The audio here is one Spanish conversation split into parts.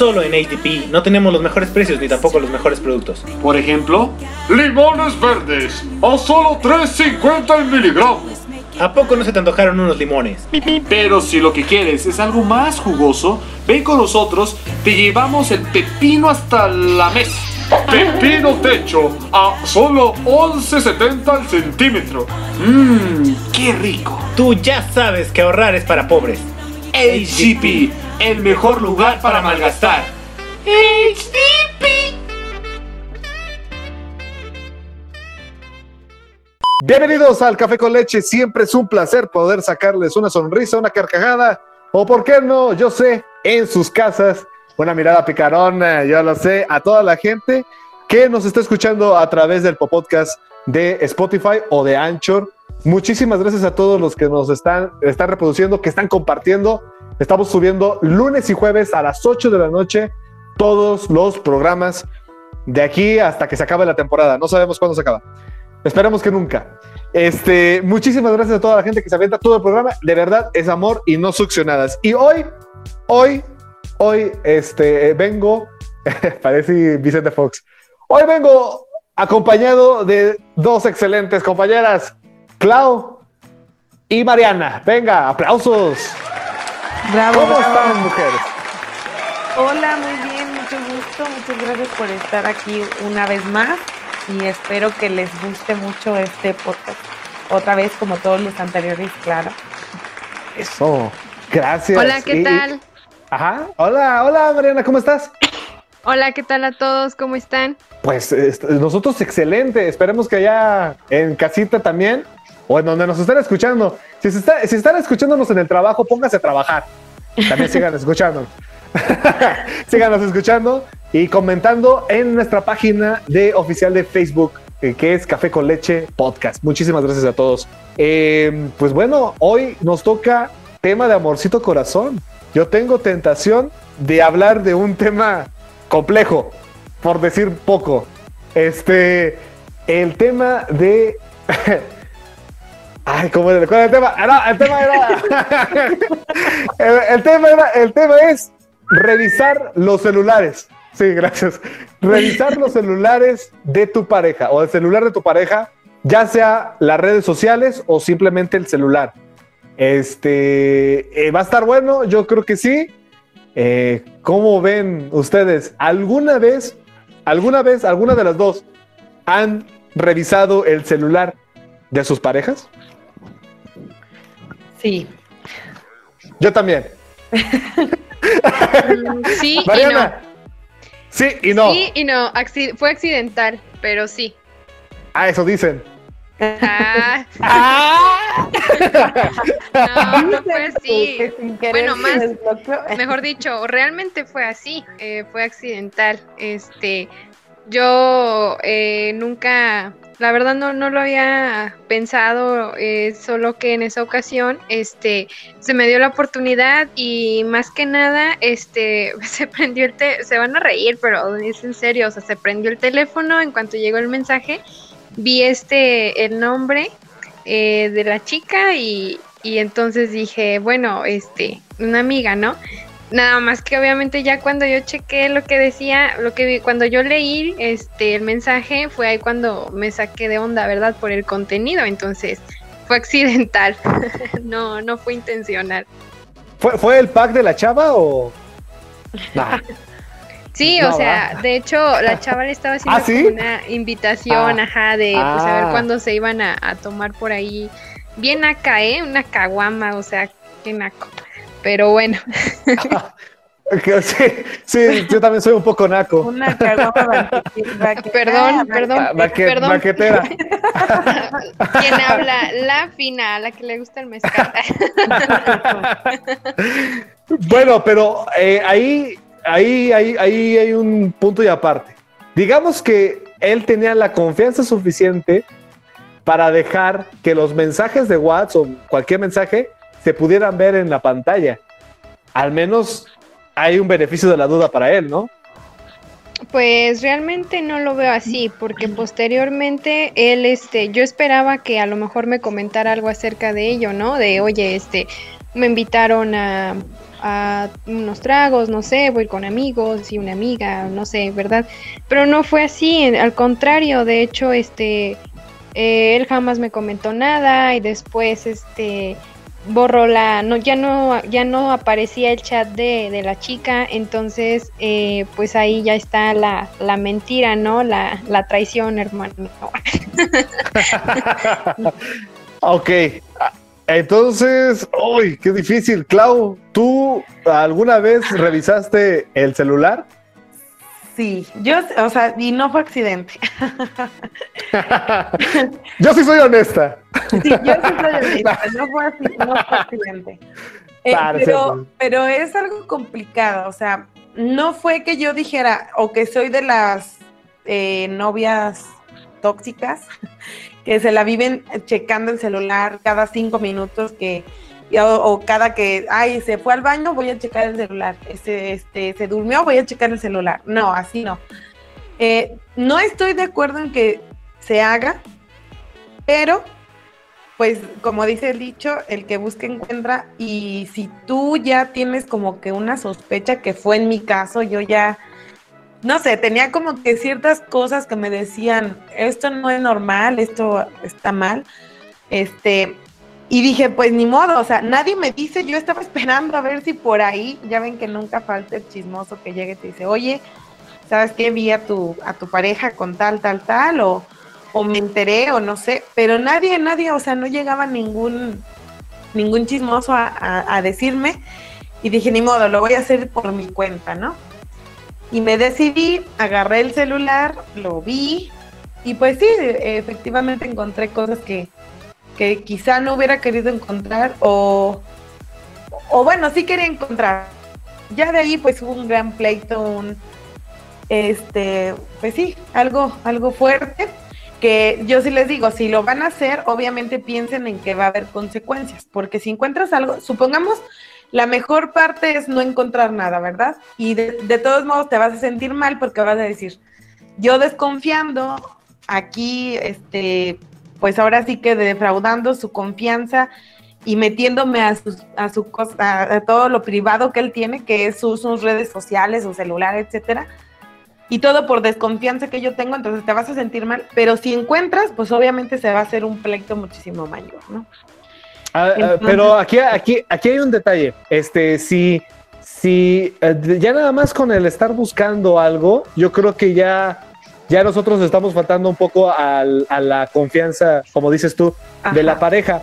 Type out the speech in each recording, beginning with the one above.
Solo en ATP no tenemos los mejores precios ni tampoco los mejores productos. Por ejemplo, limones verdes a solo 3.50 el miligramo. ¿A poco no se te antojaron unos limones? Pero si lo que quieres es algo más jugoso, ven con nosotros, te llevamos el pepino hasta la mesa. Pepino techo a solo 11.70 el centímetro. Mmm, qué rico. Tú ya sabes que ahorrar es para pobres. HDP, el mejor lugar para malgastar. HDP. Bienvenidos al Café con Leche. Siempre es un placer poder sacarles una sonrisa, una carcajada, o por qué no, yo sé, en sus casas, una mirada picarona, yo lo sé, a toda la gente que nos está escuchando a través del podcast de Spotify o de Anchor. Muchísimas gracias a todos los que nos están, están reproduciendo, que están compartiendo. Estamos subiendo lunes y jueves a las 8 de la noche todos los programas de aquí hasta que se acabe la temporada. No sabemos cuándo se acaba. Esperemos que nunca. Este, muchísimas gracias a toda la gente que se avienta todo el programa. De verdad, es amor y no succionadas. Y hoy, hoy, hoy, este, vengo, parece Vicente Fox. Hoy vengo acompañado de dos excelentes compañeras, Clau y Mariana. Venga, aplausos. Bravo, ¿Cómo bravo. están, mujeres? Hola, muy bien, mucho gusto. Muchas gracias por estar aquí una vez más y espero que les guste mucho este podcast. Otra vez, como todos los anteriores, claro. Eso. Gracias. Hola, ¿qué Y- tal? Ajá. Hola, hola, Mariana, ¿cómo estás? Hola, ¿qué tal a todos? ¿Cómo están? Pues est- nosotros excelente. Esperemos que allá en casita también, o en donde nos estén escuchando. Si, se está- si están escuchándonos en el trabajo, pónganse a trabajar. También sigan escuchándonos. Síganos escuchando y comentando en nuestra página de oficial de Facebook, que es Café con Leche Podcast. Muchísimas gracias a todos. Eh, pues bueno, hoy nos toca tema de amorcito corazón. Yo tengo tentación de hablar de un tema complejo, por decir poco. Este, el tema de. Ay, ¿cómo era? ¿Cuál era el tema? Ah, no, el tema era. el, el tema era. El tema es revisar los celulares. Sí, gracias. Revisar los celulares de tu pareja o el celular de tu pareja, ya sea las redes sociales o simplemente el celular. Este eh, va a estar bueno, yo creo que sí. Eh, ¿Cómo ven ustedes? ¿Alguna vez, alguna vez, alguna de las dos han revisado el celular de sus parejas? Sí. Yo también. Sí Mariana. Sí y no. Sí y no. Acci- fue accidental, pero sí. Ah, eso dicen. Ah, no, no fue así. Bueno, más-. Mejor dicho, realmente fue así. eh, fue accidental. Este, yo eh, nunca, la verdad no, no lo había pensado, eh, solo que en esa ocasión, este, se me dio la oportunidad y más que nada, este, se prendió el, te se van a reír, pero es en serio, o sea, se prendió el teléfono en cuanto llegó el mensaje, vi este, el nombre eh, de la chica y, y entonces dije, bueno, este, una amiga, ¿no? Nada más que obviamente ya cuando yo chequé lo que decía, lo que vi- cuando yo leí este el mensaje fue ahí cuando me saqué de onda, ¿verdad? Por el contenido, entonces fue accidental. no, no fue intencional. ¿Fue, fue el pack de la chava o.? Nah. Sí, No, o sea, de hecho, la chava le estaba haciendo ¿Ah, sí? una invitación, Ah. ajá, de pues a ver Ah. cuándo se iban a, a tomar por ahí. Bien acá, ¿eh? Una caguama, o sea, qué naco. Pero bueno, sí, sí, yo también soy un poco naco. Una banquetera, Perdón, banquete- perdón. Ah, maque- perdón. Maquetera. ¿quién habla? La fina, la que le gusta el mezcal. Bueno, pero eh, ahí, ahí, ahí, ahí hay un punto y aparte. Digamos que él tenía la confianza suficiente para dejar que los mensajes de WhatsApp o cualquier mensaje se pudieran ver en la pantalla. Al menos hay un beneficio de la duda para él, ¿no? Pues realmente no lo veo así, porque posteriormente él, este, yo esperaba que a lo mejor me comentara algo acerca de ello, ¿no? De, oye, este, me invitaron a, a unos tragos, no sé, voy con amigos y una amiga, no sé, ¿verdad? Pero no fue así, al contrario, de hecho, este, eh, él jamás me comentó nada y después, este, borró la, no, ya no, ya no aparecía el chat de, de la chica, entonces, eh, pues ahí ya está la, la mentira, ¿no? La, la traición, hermano. ok, entonces, uy, qué difícil. Clau, ¿tú alguna vez revisaste el celular? Sí, yo, o sea, y no fue accidente. yo sí soy honesta. Sí, yo sí soy honesta, no fue, no fue accidente. Eh, pero, pero es algo complicado, o sea, no fue que yo dijera o que soy de las eh, novias tóxicas que se la viven checando el celular cada cinco minutos que o, cada que ay se fue al baño voy a checar el celular este, este se durmió voy a checar el celular no así no eh, no estoy de acuerdo en que se haga pero pues como dice el dicho el que busca encuentra y si tú ya tienes como que una sospecha que fue en mi caso yo ya no sé, tenía como que ciertas cosas que me decían, esto no es normal, esto está mal. Este, y dije, pues ni modo, o sea, nadie me dice, yo estaba esperando a ver si por ahí, ya ven que nunca falta el chismoso que llegue y te dice, oye, ¿sabes qué? Vi a tu, a tu pareja con tal, tal, tal, o, o me enteré, o no sé, pero nadie, nadie, o sea, no llegaba ningún, ningún chismoso a, a decirme, y dije, ni modo, lo voy a hacer por mi cuenta, ¿no? Y me decidí, agarré el celular, lo vi y pues sí, efectivamente encontré cosas que, que quizá no hubiera querido encontrar o, o bueno, sí quería encontrar. Ya de ahí pues hubo un gran pleito, un, este, pues sí, algo, algo fuerte que yo sí les digo, si lo van a hacer, obviamente piensen en que va a haber consecuencias, porque si encuentras algo, supongamos la mejor parte es no encontrar nada, ¿verdad? Y de, todos modos te vas a sentir mal porque vas a decir, yo desconfiando, aquí, este, pues ahora sí que defraudando su confianza y metiéndome a, su, a, su a, todo lo privado que él tiene, que es sus, sus redes sociales, su celular, etcétera. Y todo por desconfianza que yo tengo, entonces te vas a sentir mal. Pero si encuentras, pues obviamente se va a hacer un pleito muchísimo mayor, ¿no? Ah, ah, pero aquí, aquí, aquí hay un detalle. Este, si, si eh, ya nada más con el estar buscando algo, yo creo que ya, ya nosotros estamos faltando un poco a la confianza, como dices tú, de la pareja.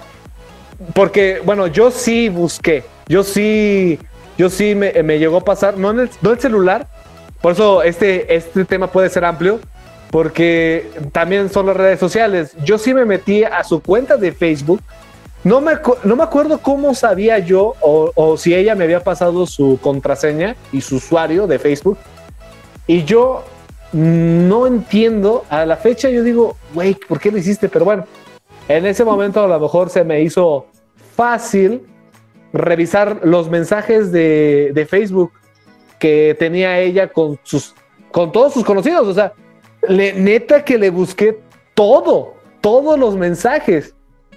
Porque, bueno, yo sí busqué, yo sí, yo sí me, llegó a pasar, no en el, no el celular, por eso este, este tema puede ser amplio, porque también son las redes sociales. Yo sí me metí a su cuenta de Facebook no me, no me acuerdo cómo sabía yo o, si ella me había pasado su contraseña y su usuario de Facebook. Y yo no entiendo, a la fecha yo digo, güey, ¿por qué lo hiciste? Pero bueno, en ese momento a lo mejor se me hizo fácil revisar los mensajes de, de Facebook que tenía ella con, sus, con todos sus conocidos. O sea, le, neta que le busqué todo, todos los mensajes.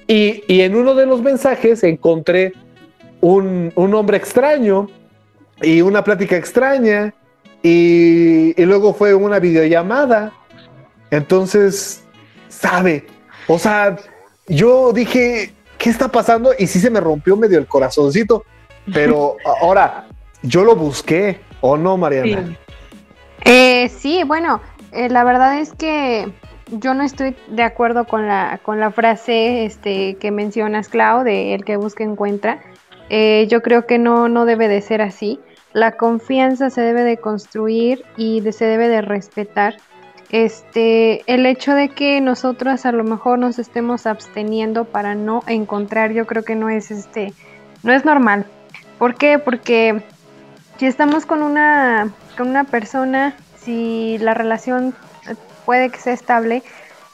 Y, en uno de los mensajes encontré un, un nombre extraño y una plática extraña y, luego fue una videollamada. Entonces, sabe, o sea, yo dije, ¿qué está pasando? Y sí se me rompió medio el corazoncito, pero ahora, yo lo busqué, ¿o no, Mariana? Sí, eh, sí bueno, eh, la verdad es que yo no estoy de acuerdo con la, con la frase este, que mencionas, Clau, de el que busca encuentra. Eh, yo creo que no, no debe de ser así. La confianza se debe de construir y se debe de respetar. Este, el hecho de que nosotros a lo mejor nos estemos absteniendo para no encontrar, yo creo que no es este, no es normal. ¿Por qué? Porque si estamos con una, con una persona, si la relación puede que sea estable,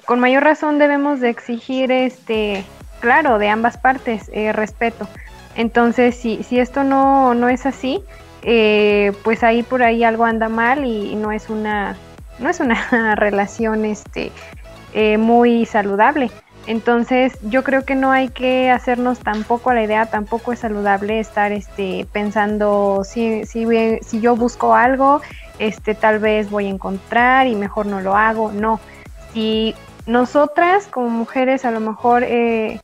con mayor razón debemos de exigir, este, claro, de ambas partes, eh, respeto. Entonces, si, si esto no, no es así, eh, pues ahí por ahí algo anda mal y no es una, no es una relación este, eh, muy saludable. Entonces, yo creo que no hay que hacernos tampoco a la idea, tampoco es saludable estar este, pensando si, si, si yo busco algo, este, tal vez voy a encontrar y mejor no lo hago. No, si nosotras como mujeres a lo mejor eh,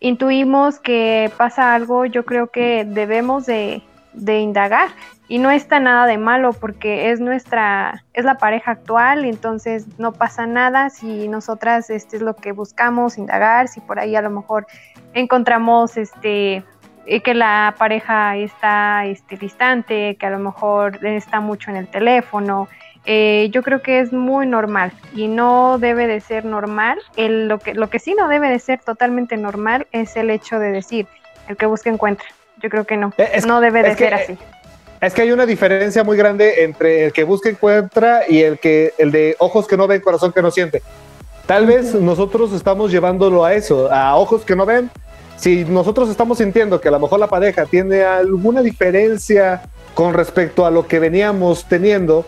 intuimos que pasa algo, yo creo que debemos de, de indagar y no está nada de malo porque es nuestra, es la pareja actual, entonces no pasa nada si nosotras este es lo que buscamos, indagar, si por ahí a lo mejor encontramos este eh, que la pareja está este, distante, que a lo mejor está mucho en el teléfono. Eh, yo creo que es muy normal y no debe de ser normal. El, lo, que, lo que sí no debe de ser totalmente normal es el hecho de decir, el que busca encuentra. Yo creo que no, eh, no debe de ser así. Es que hay una diferencia muy grande entre el que busca encuentra y el que el de ojos que no ven, corazón que no siente. Tal vez nosotros estamos llevándolo a eso, a ojos que no ven. Si nosotros estamos sintiendo que a lo mejor la pareja tiene alguna diferencia con respecto a lo que veníamos teniendo,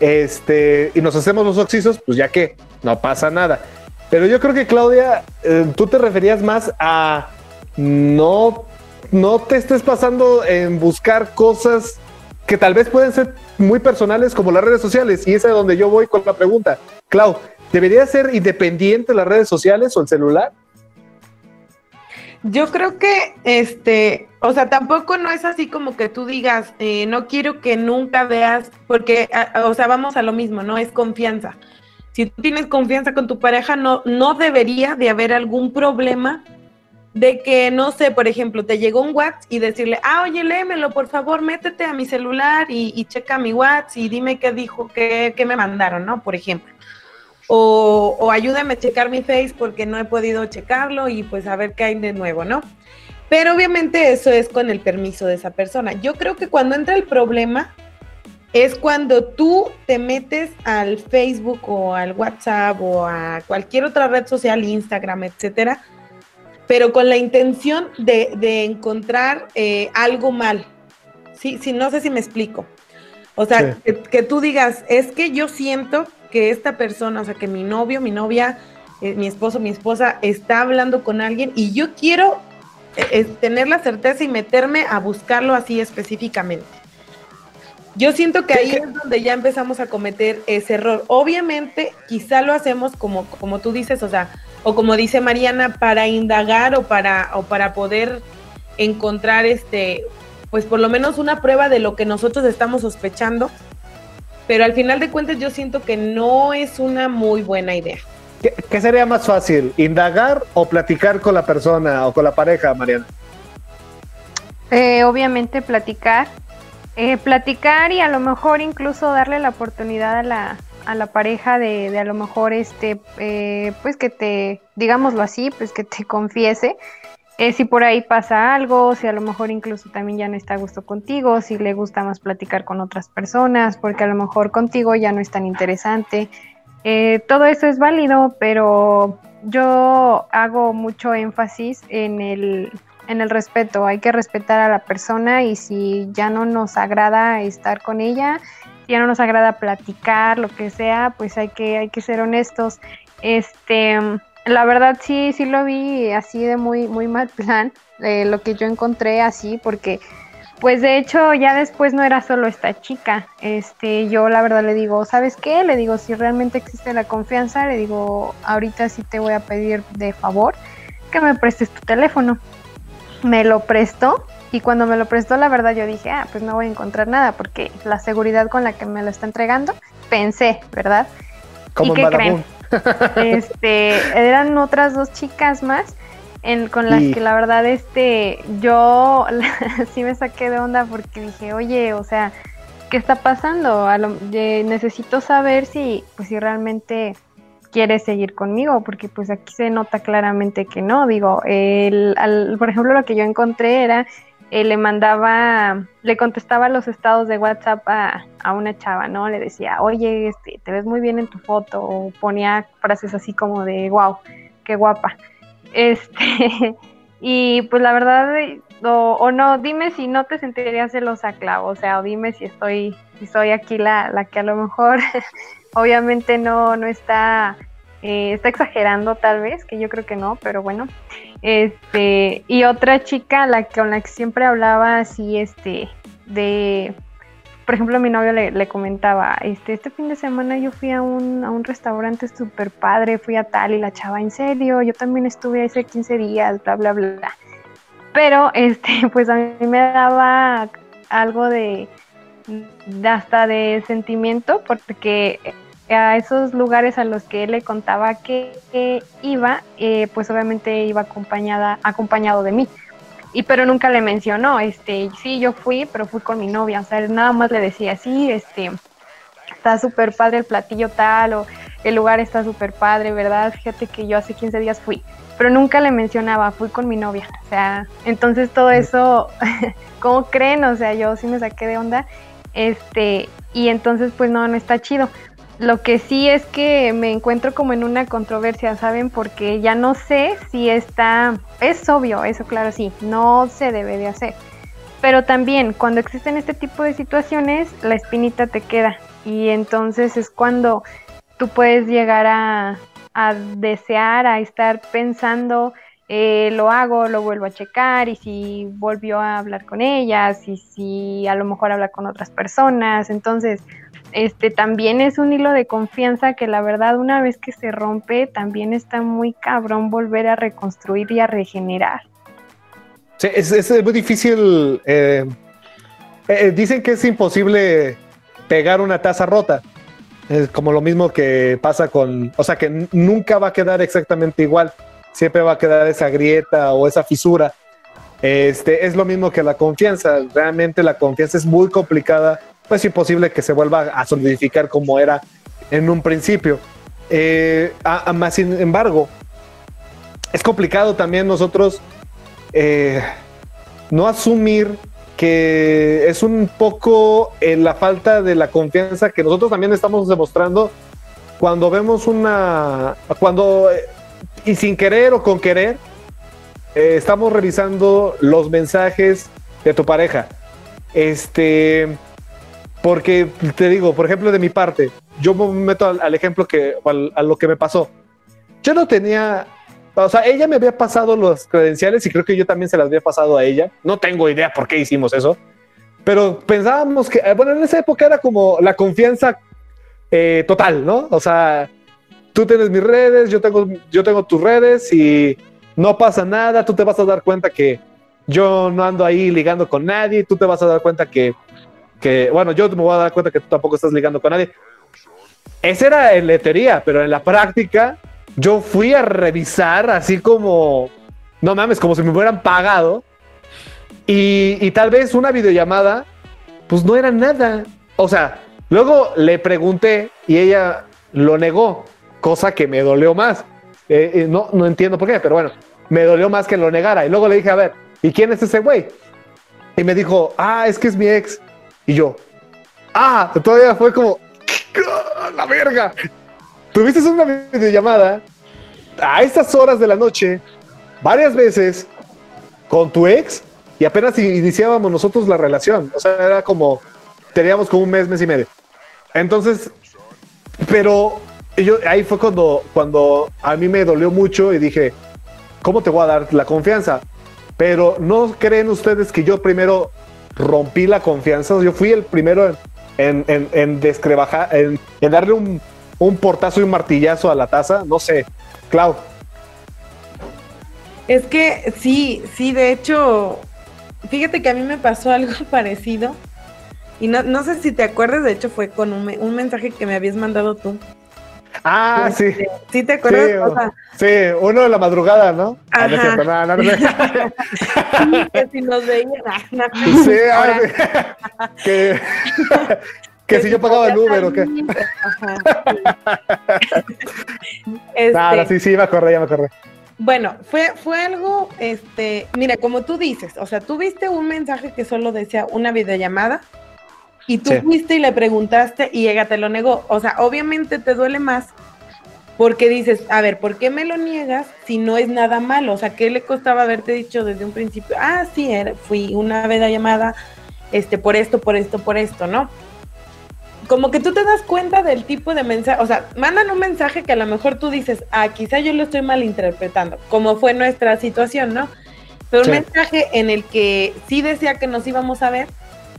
este, y nos hacemos los oxisos, pues ya que no pasa nada. Pero yo creo que Claudia, eh, tú te referías más a no, no te estés pasando en buscar cosas que tal vez pueden ser muy personales como las redes sociales. Y es donde yo voy con la pregunta. Clau, ¿debería ser independiente las redes sociales o el celular? Yo creo que, este, o sea, tampoco no es así como que tú digas, eh, no quiero que nunca veas, porque, o sea, vamos a lo mismo, ¿no? Es confianza. Si tú tienes confianza con tu pareja, no, no debería de haber algún problema de que, no sé, por ejemplo, te llegó un WhatsApp y decirle, ah, oye, léemelo, por favor, métete a mi celular y, checa mi WhatsApp y dime qué dijo, qué, qué me mandaron, ¿no? Por ejemplo. O, o, ayúdame a checar mi Face porque no he podido checarlo y pues a ver qué hay de nuevo, ¿no? Pero obviamente eso es con el permiso de esa persona. Yo creo que cuando entra el problema es cuando tú te metes al Facebook o al WhatsApp o a cualquier otra red social, Instagram, etcétera, pero con la intención de, encontrar eh, algo mal. Sí, sí, no sé si me explico. O sea, que, tú digas, es que yo siento que esta persona, o sea, que mi novio, mi novia, eh, mi esposo, mi esposa está hablando con alguien y yo quiero eh, tener la certeza y meterme a buscarlo así específicamente. Yo siento que ahí es donde ya empezamos a cometer ese error. Obviamente, quizá lo hacemos como, como tú dices, o sea, o como dice Mariana, para indagar o para, o para poder encontrar este, pues por lo menos una prueba de lo que nosotros estamos sospechando. Pero al final de cuentas yo siento que no es una muy buena idea. ¿Qué, sería más fácil, indagar o platicar con la persona o con la pareja, Mariana? Eh, obviamente platicar, eh, platicar y a lo mejor incluso darle la oportunidad a la, a la pareja de, a lo mejor este eh, pues que te digámoslo así pues que te confiese eh, si por ahí pasa algo si a lo mejor incluso también ya no está a gusto contigo si le gusta más platicar con otras personas porque a lo mejor contigo ya no es tan interesante. Eh, todo eso es válido pero yo hago mucho énfasis en el en el respeto. Hay que respetar a la persona y si ya no nos agrada estar con ella ya no nos agrada platicar, lo que sea, pues hay que, hay que ser honestos. Este, la verdad sí, sí lo vi así de muy, muy mal plan, eh, lo que yo encontré así, porque pues de hecho ya después no era solo esta chica, este, yo la verdad le digo, ¿sabes qué? Le digo, si realmente existe la confianza, le digo, ahorita sí te voy a pedir de favor que me prestes tu teléfono. Me lo prestó y cuando me lo prestó, la verdad, yo dije, ah, pues no voy a encontrar nada, porque la seguridad con la que me lo está entregando, pensé, ¿verdad? ¿Y qué creen? este, eran otras dos chicas más en, con las que la verdad, este, yo sí me saqué de onda porque dije, oye, o sea, ¿qué está pasando? necesito saber si, pues, si realmente quiere seguir conmigo, porque pues aquí se nota claramente que no. Digo, el, por ejemplo, lo que yo encontré era eh, le mandaba, le contestaba los estados de WhatsApp a, una chava, ¿no? Le decía, oye, este, te ves muy bien en tu foto, o ponía frases así como de, wow, qué guapa. Este, y pues la verdad, o, no, dime si no te sentirías celosa, Clau, o sea, o dime si estoy, si soy aquí la, la que a lo mejor, obviamente no, no está eh, está exagerando tal vez, que yo creo que no, pero bueno. Este, y otra chica la con la que siempre hablaba así, este, de, por ejemplo, mi novio le, comentaba, este, este fin de semana yo fui a un, a un restaurante súper padre, fui a tal y la chava, en serio, yo también estuve hace 15 días, bla, bla, bla. Pero, este, pues a mí me daba algo de, hasta de sentimiento, porque a esos lugares a los que él le contaba que, iba, eh, pues obviamente iba acompañada, acompañado de mí. Y pero nunca le mencionó, este, sí, yo fui, pero fui con mi novia, o sea, él nada más le decía, sí, este, está súper padre el platillo tal, o el lugar está súper padre, ¿verdad? Fíjate que yo hace 15 días fui, pero nunca le mencionaba, fui con mi novia, o sea, entonces todo eso, ¿cómo creen? O sea, yo sí me saqué de onda, este, y entonces pues no, no está chido. Lo que sí es que me encuentro como en una controversia, ¿saben? Porque ya no sé si está, es obvio, eso claro, sí, no se debe de hacer. Pero también cuando existen este tipo de situaciones, la espinita te queda. Y entonces es cuando tú puedes llegar a, desear, a estar pensando, eh, lo hago, lo vuelvo a checar, y si volvió a hablar con ellas, y si a lo mejor habla con otras personas. Entonces, este también es un hilo de confianza que la verdad una vez que se rompe también está muy cabrón volver a reconstruir y a regenerar. Sí, es, muy difícil. Eh, eh, dicen que es imposible pegar una taza rota. Es como lo mismo que pasa con, o sea, que nunca va a quedar exactamente igual. Siempre va a quedar esa grieta o esa fisura. Este, es lo mismo que la confianza. Realmente la confianza es muy complicada pues imposible que se vuelva a solidificar como era en un principio. Eh, más sin embargo, es complicado también nosotros eh, no asumir que es un poco en la falta de la confianza que nosotros también estamos demostrando cuando vemos una, cuando, y sin querer o con querer, eh, estamos revisando los mensajes de tu pareja. Este, porque te digo, por ejemplo, de mi parte, yo me meto al, ejemplo que, a lo que me pasó. Yo no tenía, o sea, ella me había pasado los credenciales y creo que yo también se las había pasado a ella. No tengo idea por qué hicimos eso, pero pensábamos que, bueno, en esa época era como la confianza eh, total, ¿no? O sea, tú tienes mis redes, yo tengo, yo tengo tus redes y no pasa nada, tú te vas a dar cuenta que yo no ando ahí ligando con nadie, tú te vas a dar cuenta que que, bueno, yo me voy a dar cuenta que tú tampoco estás ligando con nadie. Esa era en la teoría, pero en la práctica yo fui a revisar así como, no mames, como si me hubieran pagado. Y, y tal vez una videollamada, pues no era nada. O sea, luego le pregunté y ella lo negó, cosa que me dolió más. Eh, eh, no, no entiendo por qué, pero bueno, me dolió más que lo negara. Y luego le dije, a ver, ¿y quién es ese güey? Y me dijo, ah, es que es mi ex. Y yo, ah, todavía fue como, la verga. Tuviste una videollamada a estas horas de la noche, varias veces, con tu ex, y apenas iniciábamos nosotros la relación. O sea, era como, teníamos como un mes, mes y medio. Entonces, pero yo, ahí fue cuando, cuando a mí me dolió mucho y dije, ¿cómo te voy a dar la confianza? Pero no creen ustedes que yo primero rompí la confianza. Yo fui el primero en, en, en, en, darle un, un, portazo y un martillazo a la taza. No sé, Clau. Es que sí, sí, de hecho, fíjate que a mí me pasó algo parecido. Y no, no sé si te acuerdas, de hecho fue con un, un mensaje que me habías mandado tú. Ah, sí. ¿Sí te acuerdas? Sí, uno de la madrugada, ¿no? Ah, Ajá. sí, que si nos veían. sí, que, que, si yo pagaba el Uber o qué. Ajá, este, sí, sí, me acordé, ya me acordé. Bueno, fue, fue algo, este, mira, como tú dices, o sea, tú viste un mensaje que solo decía una videollamada y tú fuiste y le preguntaste y ella te lo negó. O sea, obviamente te duele más porque dices, a ver, ¿por qué me lo niegas si no es nada malo? O sea, ¿qué le costaba haberte dicho desde un principio? Ah, sí, era, fui una vez llamada este, por esto, por esto, por esto, ¿no? como que tú te das cuenta del tipo de mensaje, o sea, mandan un mensaje que a lo mejor tú dices, ah, quizá yo lo estoy malinterpretando, como fue nuestra situación, ¿no? Pero un Sí. mensaje en el que sí decía que nos íbamos a ver,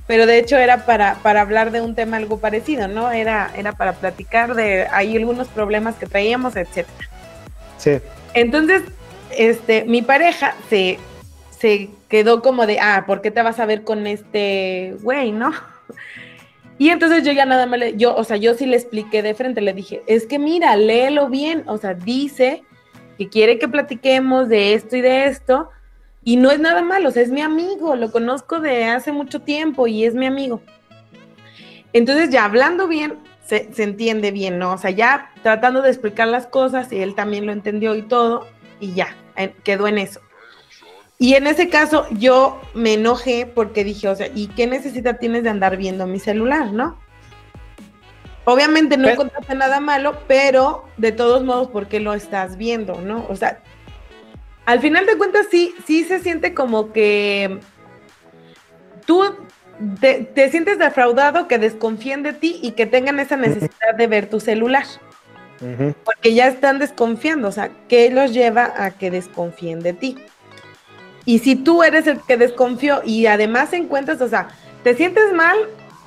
pero de hecho era para, para hablar de un tema algo parecido, ¿no? Era, era para platicar de ahí algunos problemas que traíamos, etcétera. Sí. Entonces, este, mi pareja se, se quedó como de, ah, ¿por qué te vas a ver con este güey, no? Y entonces yo ya nada más le, yo, o sea, yo sí le expliqué de frente, le dije, es que mira, léelo bien, o sea, dice que quiere que platiquemos de esto y de esto, y no es nada malo, o sea, es mi amigo, lo conozco de hace mucho tiempo y es mi amigo. Entonces, ya hablando bien, se, se entiende bien, ¿no? O sea, ya tratando de explicar las cosas y él también lo entendió y todo, y ya, en- quedó en eso. Y en ese caso yo me enojé porque dije, o sea, ¿y qué necesidad tienes de andar viendo mi celular, no? Obviamente no encontraste nada malo, pero de todos modos, ¿por qué lo estás viendo, no? O sea, al final de cuentas sí, sí se siente como que tú te, te sientes defraudado, que desconfíen de ti y que tengan esa necesidad de ver tu celular, porque ya están desconfiando, o sea, ¿qué los lleva a que desconfíen de ti? Y si tú eres el que desconfió y además encuentras, o sea, te sientes mal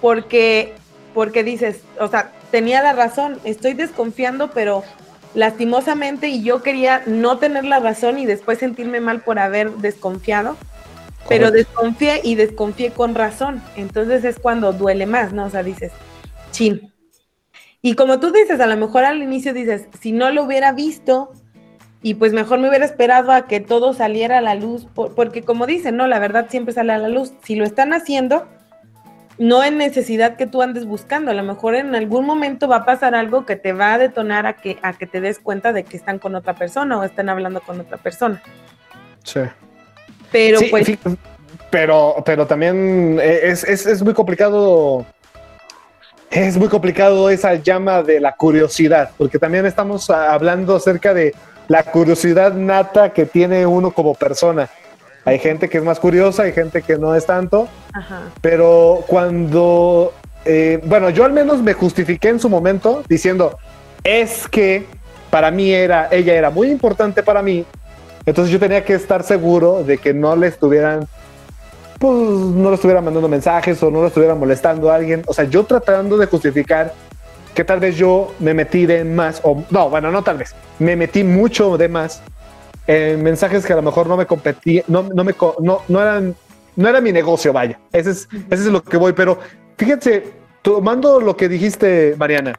porque, porque dices, o sea, tenía la razón, estoy desconfiando, pero lastimosamente y yo quería no tener la razón y después sentirme mal por haber desconfiado, pero desconfié y desconfié con razón. Entonces es cuando duele más, ¿no? O sea, dices, chin. Y como tú dices, a lo mejor al inicio dices, si no lo hubiera visto, y pues mejor me hubiera esperado a que todo saliera a la luz, por- porque como dicen, no, la verdad siempre sale a la luz. Si lo están haciendo, no es necesidad que tú andes buscando. A lo mejor en algún momento va a pasar algo que te va a detonar a que, a que te des cuenta de que están con otra persona o están hablando con otra persona. Sí. Pero Sí, pues, pero, pero también es, es, es muy complicado. Es muy complicado esa llama de la curiosidad, porque también estamos hablando acerca de la curiosidad nata que tiene uno como persona. Hay gente que es más curiosa, hay gente que no es tanto, ajá, pero cuando, eh, bueno, yo al menos me justifiqué en su momento diciendo, es que para mí era, ella era muy importante para mí, entonces yo tenía que estar seguro de que no le estuvieran, pues no le estuvieran mandando mensajes o no le estuvieran molestando a alguien, o sea, yo tratando de justificar que tal vez yo me metí de más, o no, bueno, no tal vez, me metí mucho de más en mensajes que a lo mejor no me competí, no, no me, no, no eran, no era mi negocio, vaya, ese es, ese es lo que voy, pero fíjense, tomando lo que dijiste, Mariana,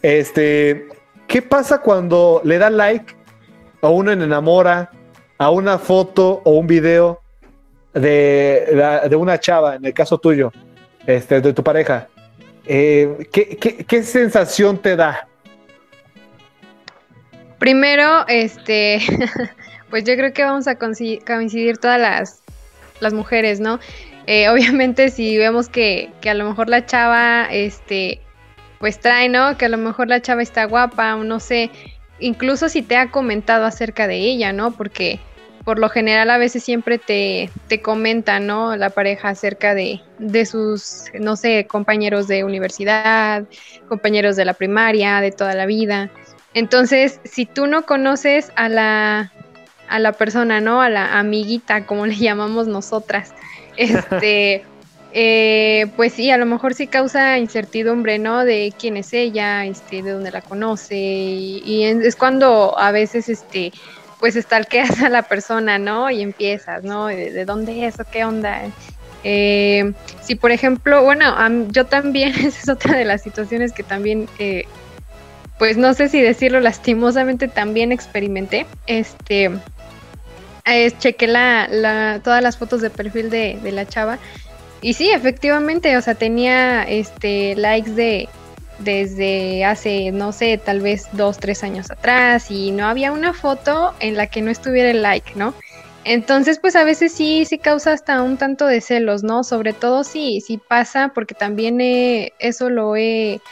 este, ¿qué pasa cuando le da like o uno enamora a una foto o un video de, de una chava, en el caso tuyo, este, de tu pareja? Eh, ¿qué, qué, qué sensación te da? Primero, este, pues yo creo que vamos a coincidir todas las, las mujeres, ¿no? Eh, obviamente si vemos que, que a lo mejor la chava, este, pues trae, ¿no? Que a lo mejor la chava está guapa o no sé, incluso si te ha comentado acerca de ella, ¿no? Porque por lo general a veces siempre te, te comenta, ¿no? La pareja acerca de, de sus, no sé, compañeros de universidad, compañeros de la primaria, de toda la vida. Entonces, si tú no conoces a la, a la persona, ¿no? A la amiguita, como le llamamos nosotras, este, eh, pues sí, a lo mejor sí causa incertidumbre, ¿no? De quién es ella, este, de dónde la conoce, y, es cuando a veces, este, pues stalkeas a la persona, ¿no? Y empiezas, ¿no? ¿De, de dónde es o qué onda? Eh, si por ejemplo, bueno, yo también, esa es otra de las situaciones que también eh, pues no sé si decirlo lastimosamente también experimenté. Este, eh, chequé la, la- todas las fotos de perfil de, de la chava y sí, efectivamente, o sea, tenía este likes de desde hace, no sé, tal vez dos, tres años atrás y no había una foto en la que no estuviera el like, ¿no? Entonces, pues a veces sí, sí causa hasta un tanto de celos, ¿no? Sobre todo si, si pasa, porque también eh, eso lo he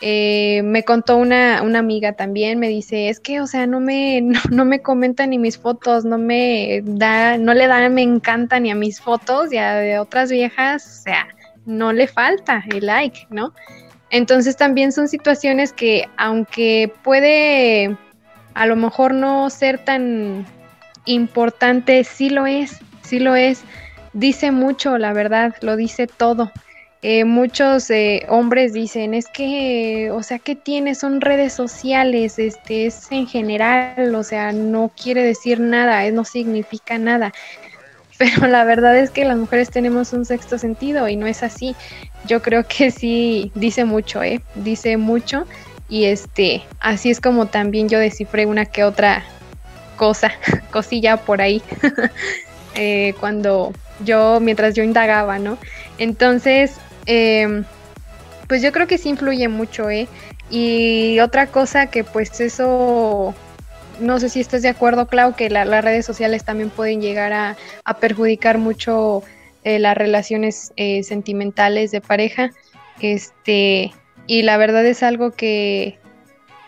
eh, me contó una, una amiga también, me dice, es que, o sea, no me, no, me comenta ni mis fotos, no me da, no le da, me encanta ni a mis fotos y a de otras viejas, o sea, no le falta el like, ¿no? Entonces también son situaciones que aunque puede a lo mejor no ser tan importante, sí lo es, sí lo es. Dice mucho, la verdad, lo dice todo. Eh, muchos eh, hombres dicen, es que, o sea, ¿qué tiene? Son redes sociales, este, es en general, o sea, no quiere decir nada, no significa nada. Pero la verdad es que las mujeres tenemos un sexto sentido y no es así. Yo creo que sí dice mucho, ¿eh? Dice mucho y este, así es como también yo descifré una que otra cosa, cosilla por ahí, eh, cuando yo, mientras yo indagaba, ¿no? Entonces, em, pues yo creo que sí influye mucho, ¿eh? Y otra cosa que pues eso, no sé si estás de acuerdo, Clau, que las redes sociales también pueden llegar a, perjudicar mucho eh, las relaciones eh, sentimentales de pareja. Este, y la verdad es algo que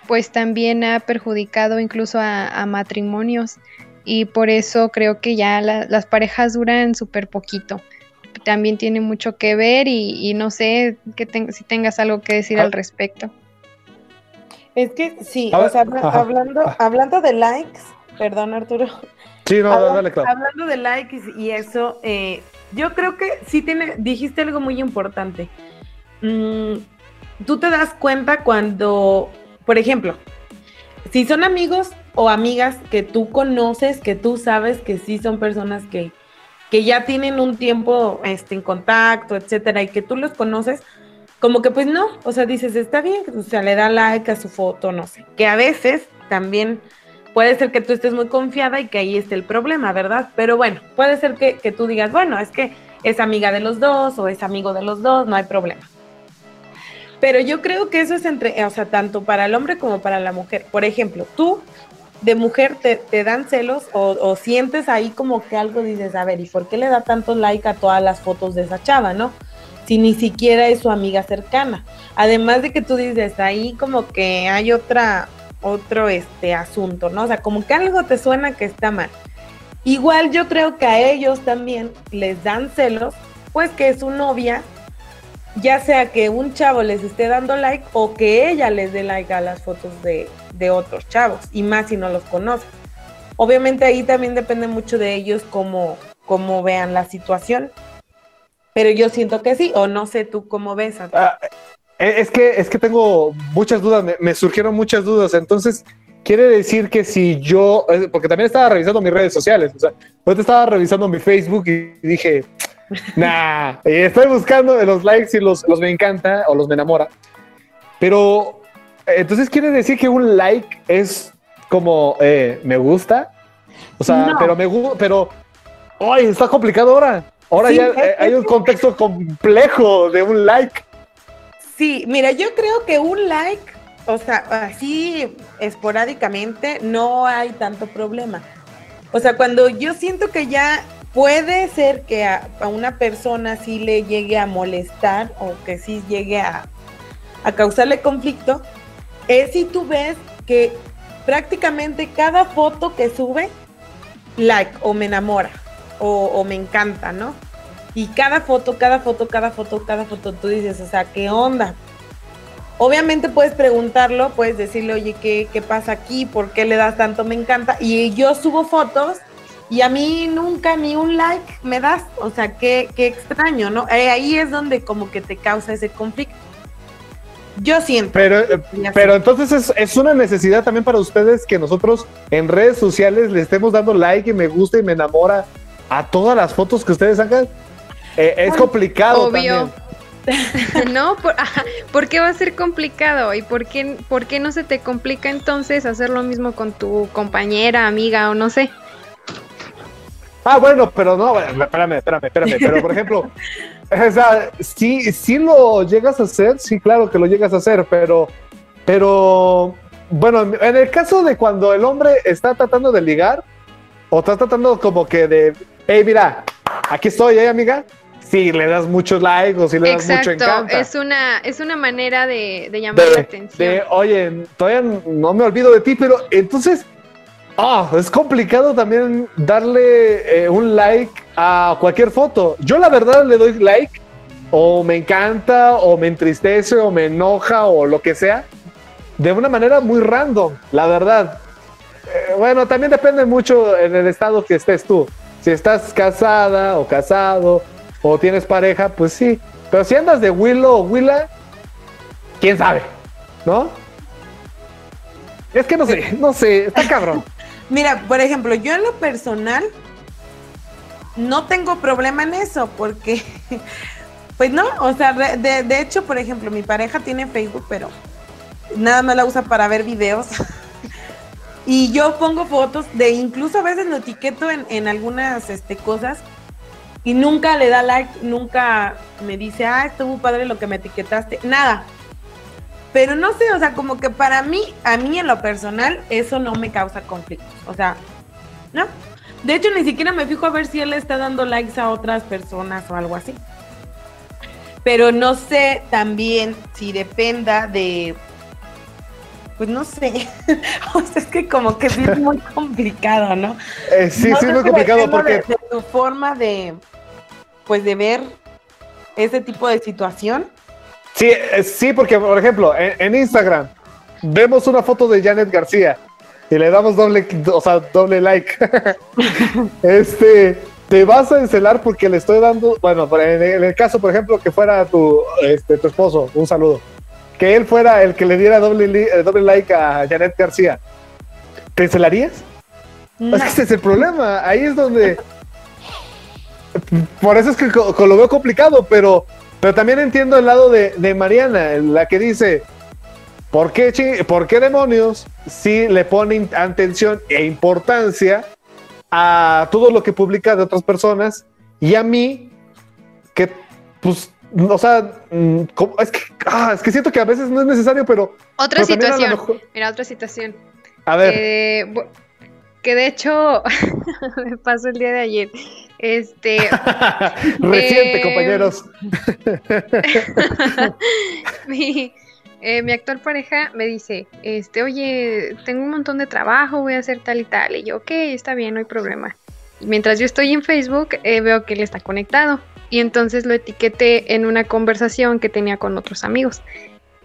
pues también ha perjudicado incluso a, matrimonios y por eso creo que ya las parejas duran súper poquito. También tiene mucho que ver y, no sé que si tengas algo que decir al ah. respecto. Es que sí, o sea, hablando, hablando de likes, perdón Arturo. Sí, no, dale, claro. Hablando de likes y eso, eh, yo creo que sí tiene, dijiste algo muy importante. Mm, tú te das cuenta cuando por ejemplo, si son amigos o amigas que tú conoces, que tú sabes que sí son personas que, que ya tienen un tiempo este, en contacto, etcétera, y que tú los conoces, como que pues no, o sea, dices, está bien, o sea, le da like a su foto, no sé, que a veces también puede ser que tú estés muy confiada y que ahí esté el problema, ¿verdad? Pero bueno, puede ser que, que tú digas, bueno, es que es amiga de los dos o es amigo de los dos, no hay problema. Pero yo creo que eso es entre, o sea, tanto para el hombre como para la mujer. Por ejemplo, tú de mujer te, dan celos o, sientes ahí como que algo dices, a ver, ¿y por qué le da tanto like a todas las fotos de esa chava, no? Si ni siquiera es su amiga cercana. Además de que tú dices, ahí como que hay otra, otro este asunto, ¿no? O sea, como que algo te suena que está mal. Igual yo creo que a ellos también les dan celos, pues que su novia ya sea que un chavo les esté dando like o que ella les dé like a las fotos de, otros chavos, y más si no los conoce. Obviamente ahí también depende mucho de ellos cómo, cómo vean la situación. Pero yo siento que sí, o no sé tú cómo ves. Ah, eh, es, que, es que tengo muchas dudas, me, surgieron muchas dudas. Entonces, quiere decir que si yo, eh, porque también estaba revisando mis redes sociales, o sea, te estaba revisando mi Facebook y dije, Nah, estoy buscando los likes y los, los me encanta o los me enamora. Pero entonces quiere decir que un like es como eh, me gusta. O sea, pero me gusta, pero ¡ay! Está complicado ahora. Ahora ya eh, hay un contexto complejo de un like. Sí, mira, yo creo que un like, o sea, así esporádicamente, no hay tanto problema. O sea, cuando yo siento que ya puede ser que a, una persona sí le llegue a molestar o que sí llegue a, causarle conflicto, es si tú ves que prácticamente cada foto que sube, like o me enamora o, me encanta, ¿no? Y cada foto, cada foto, cada foto, cada foto, tú dices, o sea, ¿qué onda? Obviamente puedes preguntarlo, puedes decirle, oye, ¿qué, qué pasa aquí? ¿Por qué le das tanto me encanta? Y yo subo fotos y a mí nunca ni un like me das, o sea, qué, qué extraño, ¿no? Eh, ahí es donde como que te causa ese conflicto. Yo siento. Pero, eh, pero entonces es, es, una necesidad también para ustedes que nosotros en redes sociales le estemos dando like y me gusta y me enamora a todas las fotos que ustedes hagan. Eh, es complicado Obvio. no, por, qué va a ser complicado? ¿Y por qué, por qué no se te complica entonces hacer lo mismo con tu compañera, amiga o no sé? Ah, bueno, pero no, espérame, espérame, espérame. Pero por ejemplo, o sea, sí, sí lo llegas a hacer, sí, claro que lo llegas a hacer, pero, pero, bueno, en el caso de cuando el hombre está tratando de ligar, o está tratando como que de, hey, mira, aquí estoy, ¿eh, amiga? Sí, le das muchos likes o si le das mucho encanta. Es una, es una manera de, de llamar la atención. De, oye, todavía no me olvido de ti, pero entonces Ah, es complicado también darle eh, un like a cualquier foto. Yo la verdad le doy like o me encanta, o me entristece, o me enoja, o lo que sea, de una manera muy random, la verdad. Eh, bueno, también depende mucho en el estado que estés tú. Si estás casada o casado, o tienes pareja, pues sí. Pero si andas de Willow o Willa, quién sabe, ¿no? Es que no sé, no sé, está cabrón. Mira, por ejemplo, yo en lo personal no tengo problema en eso porque, pues no, o sea, de, de hecho, por ejemplo, mi pareja tiene Facebook, pero nada más la usa para ver videos. y yo pongo fotos de, incluso a veces lo etiqueto en, en algunas este, cosas y nunca le da like, nunca me dice, ah, estuvo padre lo que me etiquetaste, nada. Pero no sé, o sea, como que para mí, a mí en lo personal, eso no me causa conflictos. O sea, ¿no? De hecho, ni siquiera me fijo a ver si él está dando likes a otras personas o algo así. Pero no sé también si dependa de. Pues no sé. o sea, es que como que sí es muy complicado, ¿no? Eh, sí, No sí, es muy complicado porque. de- de tu forma de. Pues de ver ese tipo de situación. Sí, eh, sí, porque por ejemplo, en, en Instagram vemos una foto de Janet García y le damos doble, o sea, doble like. este, te vas a encelar porque le estoy dando, bueno, en el, en el caso, por ejemplo, que fuera tu, este, tu esposo, un saludo, que él fuera el que le diera doble, li- eh, doble like a Janet García, ¿te encelarías? Es que ese es el problema, ahí es donde... Por eso es que lo veo complicado, pero, pero también entiendo el lado de, de Mariana, la que dice, ¿por qué, ¿por qué demonios si le ponen atención e importancia a todo lo que publica de otras personas y a mí que, pues, o sea, mm, es, que, ah, es que siento que a veces no es necesario, pero... Otra pero situación. mejor- Mira, otra situación. a ver, Eh, que de hecho me pasó el día de ayer. Este, reciente, eh, compañeros. mi, eh, mi actual pareja me dice, este, oye, tengo un montón de trabajo, voy a hacer tal y tal. Y yo, ok, está bien, no hay problema. Y mientras yo estoy en Facebook, eh, veo que él está conectado. Y entonces lo etiqueté en una conversación que tenía con otros amigos.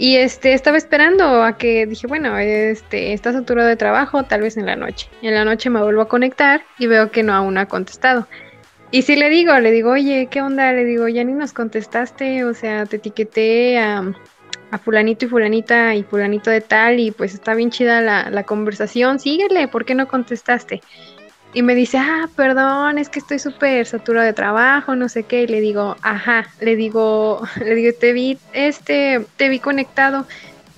Y este, estaba esperando a que dije, bueno, este, está saturado de trabajo, tal vez en la noche. En la noche me vuelvo a conectar y veo que no aún ha contestado. Y si le digo, le digo, oye, ¿qué onda? Le digo, ya ni nos contestaste, o sea, te etiqueté a, a fulanito y fulanita y fulanito de tal y pues está bien chida la, la conversación, síguele, ¿por qué no contestaste? Y me dice, ah, perdón, es que estoy súper saturado de trabajo, no sé qué, y le digo, ajá, le digo, le digo, te vi, este, te vi conectado,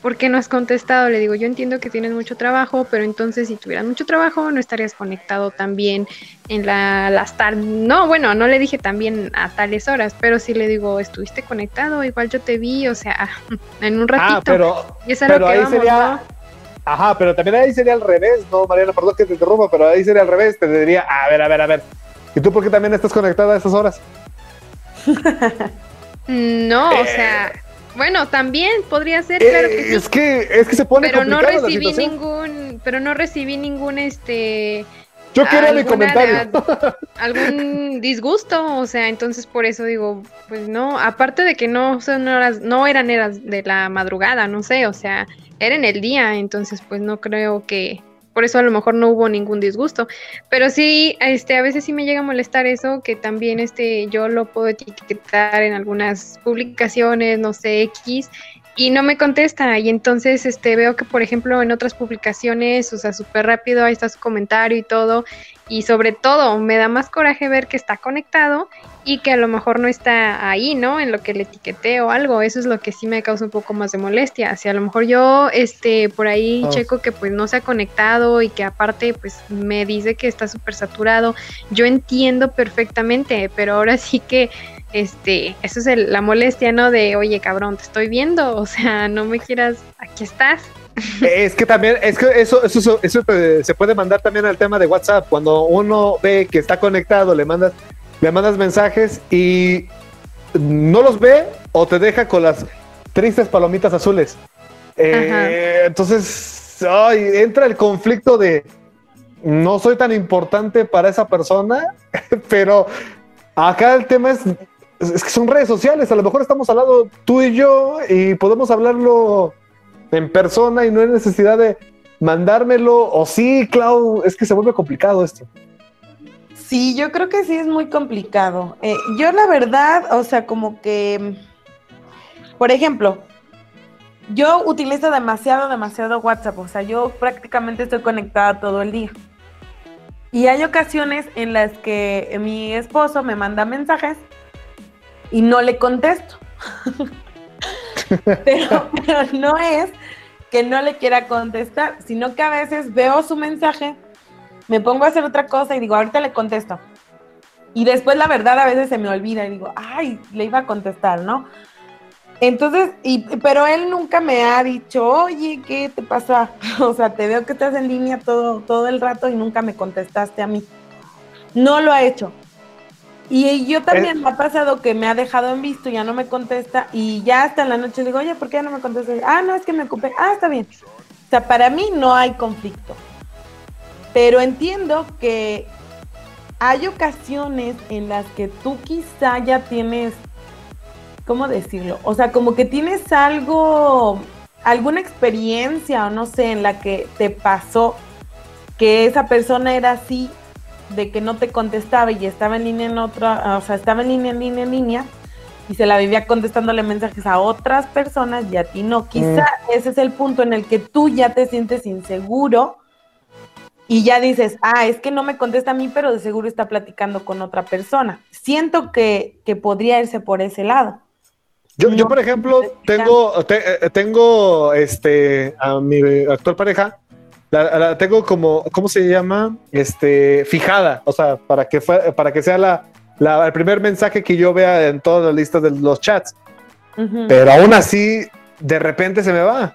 ¿por qué no has contestado? Le digo, yo entiendo que tienes mucho trabajo, pero entonces si tuvieras mucho trabajo, no estarías conectado también en la, las tardes. No, bueno, no le dije también a tales horas, pero sí le digo, estuviste conectado, igual yo te vi, o sea, en un ratito. Ah, pero, y es a lo pero que ahí vamos, sería... ¿no? Ajá, pero también ahí sería al revés, ¿no, Mariana? Perdón que te interrumpa, pero ahí sería al revés. Te diría, a ver, a ver, a ver. ¿Y tú por qué también estás conectada a esas horas? No, o Eh, sea, bueno, también podría ser, Eh, claro que sí. Es que es que se pone Pero no recibí ningún, pero no recibí ningún este Yo quería mi comentario. algún disgusto, o sea, entonces por eso digo, pues no, aparte de que no son horas, no eran horas de la madrugada, no sé, o sea, era en el día, entonces pues no creo que por eso a lo mejor no hubo ningún disgusto, pero sí, este, a veces sí me llega a molestar eso, que también este, yo lo puedo etiquetar en algunas publicaciones, no sé, X, y no me contesta. Y entonces este veo que por ejemplo en otras publicaciones o sea súper rápido ahí está su comentario y todo. Y sobre todo me da más coraje ver que está conectado y que a lo mejor no está ahí no en lo que le etiqueté o algo. Eso es lo que sí me causa un poco más de molestia. Si a lo mejor yo este por ahí Oh. checo que pues no se ha conectado y que aparte pues me dice que está súper saturado. Yo entiendo perfectamente pero ahora sí que este, eso es el- la molestia, ¿no? De, oye, cabrón, te estoy viendo, o sea, no me quieras, aquí estás. Es que también, es que eso, eso, eso te- se puede mandar también al tema de WhatsApp. Cuando uno ve que está conectado, le mandas, le mandas mensajes y no los ve o te deja con las tristes palomitas azules. Eh, entonces, entra el conflicto de no soy tan importante para esa persona, pero acá el tema es es que son redes sociales, a lo mejor estamos al lado tú y yo y podemos hablarlo en persona y no hay necesidad de mandármelo. O sí, Clau, es que se vuelve complicado esto. Sí, yo creo que sí es muy complicado. Eh, yo la verdad, o sea, como que, por ejemplo, yo utilizo demasiado, demasiado WhatsApp. O sea, yo prácticamente estoy conectada todo el día. Y hay ocasiones en las que mi esposo me manda mensajes y no le contesto. pero, pero no es que no le quiera contestar, sino que a veces veo su mensaje, me pongo a hacer otra cosa y digo, ahorita le contesto. Y después la verdad a veces se me olvida y digo, ay, le iba a contestar, ¿no? Entonces, y, pero él nunca me ha dicho, oye, ¿qué te pasa? O sea, te veo que estás en línea todo, todo el rato y nunca me contestaste a mí. No lo ha hecho. Y yo también me ha pasado que me ha dejado en visto, ya no me contesta y ya hasta en la noche digo, oye, ¿por qué no me contestas? Ah, no, es que me ocupé. Ah, está bien. O sea, para mí no hay conflicto. Pero entiendo que hay ocasiones en las que tú quizá ya tienes, ¿cómo decirlo? O sea, como que tienes algo, alguna experiencia o no sé, en la que te pasó que esa persona era así, de que no te contestaba y estaba en línea en otra, o sea, estaba en línea, en línea, en línea, y se la vivía contestándole mensajes a otras personas y a ti no. Quizá ese es el punto en el que tú ya te sientes inseguro y ya dices, ah, es que no me contesta a mí, pero de seguro está platicando con otra persona. Siento que, que podría irse por ese lado. Yo, yo por ejemplo, tengo, te- eh, tengo este, a mi actual pareja, la, la tengo como, ¿cómo se llama? Este, fijada, o sea, para que, fue, para que sea la, la- el primer mensaje que yo vea en todas las listas de los chats. Pero aún así, de repente se me va.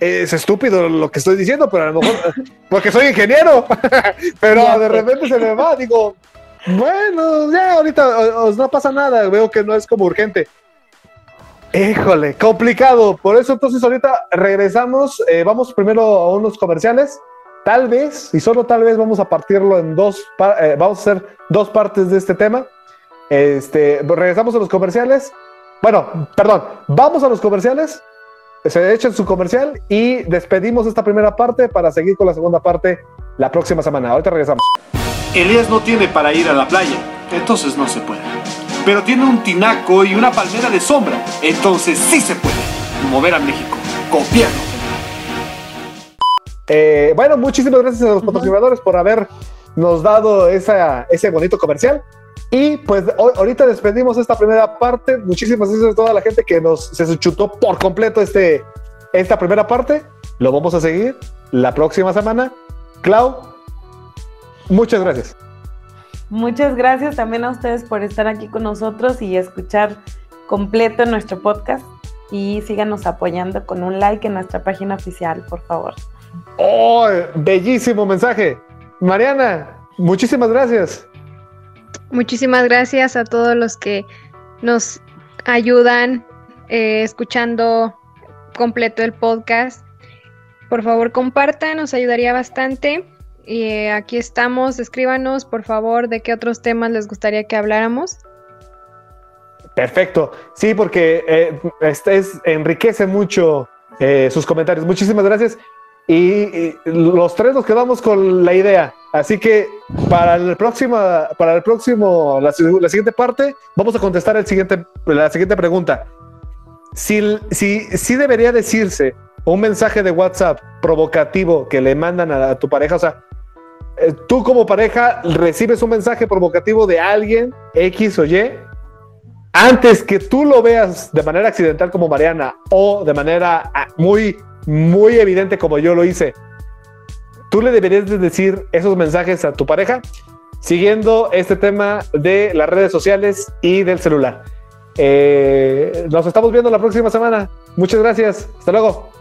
Es estúpido lo que estoy diciendo, pero a lo mejor, porque soy ingeniero, pero Ya de repente se me va, digo, bueno, ya ahorita o- o no pasa nada, veo que no es como urgente. Híjole, complicado. Por eso entonces ahorita regresamos, eh, vamos primero a unos comerciales. Tal vez, y solo tal vez vamos a partirlo en dos, eh, vamos a hacer dos partes de este tema. Este, regresamos a los comerciales. Bueno, perdón, vamos a los comerciales. Se echen su comercial y despedimos esta primera parte para seguir con la segunda parte la próxima semana. Ahorita regresamos. Elías no tiene para ir a la playa, entonces no se puede. Pero tiene un tinaco y una palmera de sombra, entonces sí se puede. Mover a México, gobierno. Eh, bueno, muchísimas gracias a los patrocinadores por habernos dado esa, ese bonito comercial. Y pues hoy- ahorita despedimos esta primera parte. Muchísimas gracias a toda la gente que nos se chutó por completo este, esta primera parte. Lo vamos a seguir la próxima semana. Clau, muchas gracias. Muchas gracias también a ustedes por estar aquí con nosotros y escuchar completo nuestro podcast. Y síganos apoyando con un like en nuestra página oficial, por favor. Oh, bellísimo mensaje. Mariana, muchísimas gracias. Muchísimas gracias a todos los que nos ayudan eh, escuchando completo el podcast. Por favor, compartan, nos ayudaría bastante. Y eh, aquí estamos, escríbanos por favor de qué otros temas les gustaría que habláramos. Perfecto. Sí, porque eh, este es, enriquece mucho eh, sus comentarios. Muchísimas gracias. Y, los tres nos quedamos con la idea. Así que para el próximo, para el próximo, la, siguiente parte, vamos a contestar el siguiente, la siguiente pregunta. Si, si, si debería decirse un mensaje de WhatsApp provocativo que le mandan a, tu pareja, o sea, tú como pareja recibes un mensaje provocativo de alguien, X o Y, antes que tú lo veas de manera accidental como Mariana o de manera ah, muy, muy evidente como yo lo hice, tú le deberías de decir esos mensajes a tu pareja siguiendo este tema de las redes sociales y del celular. Eh, nos estamos viendo la próxima semana. Muchas gracias. Hasta luego.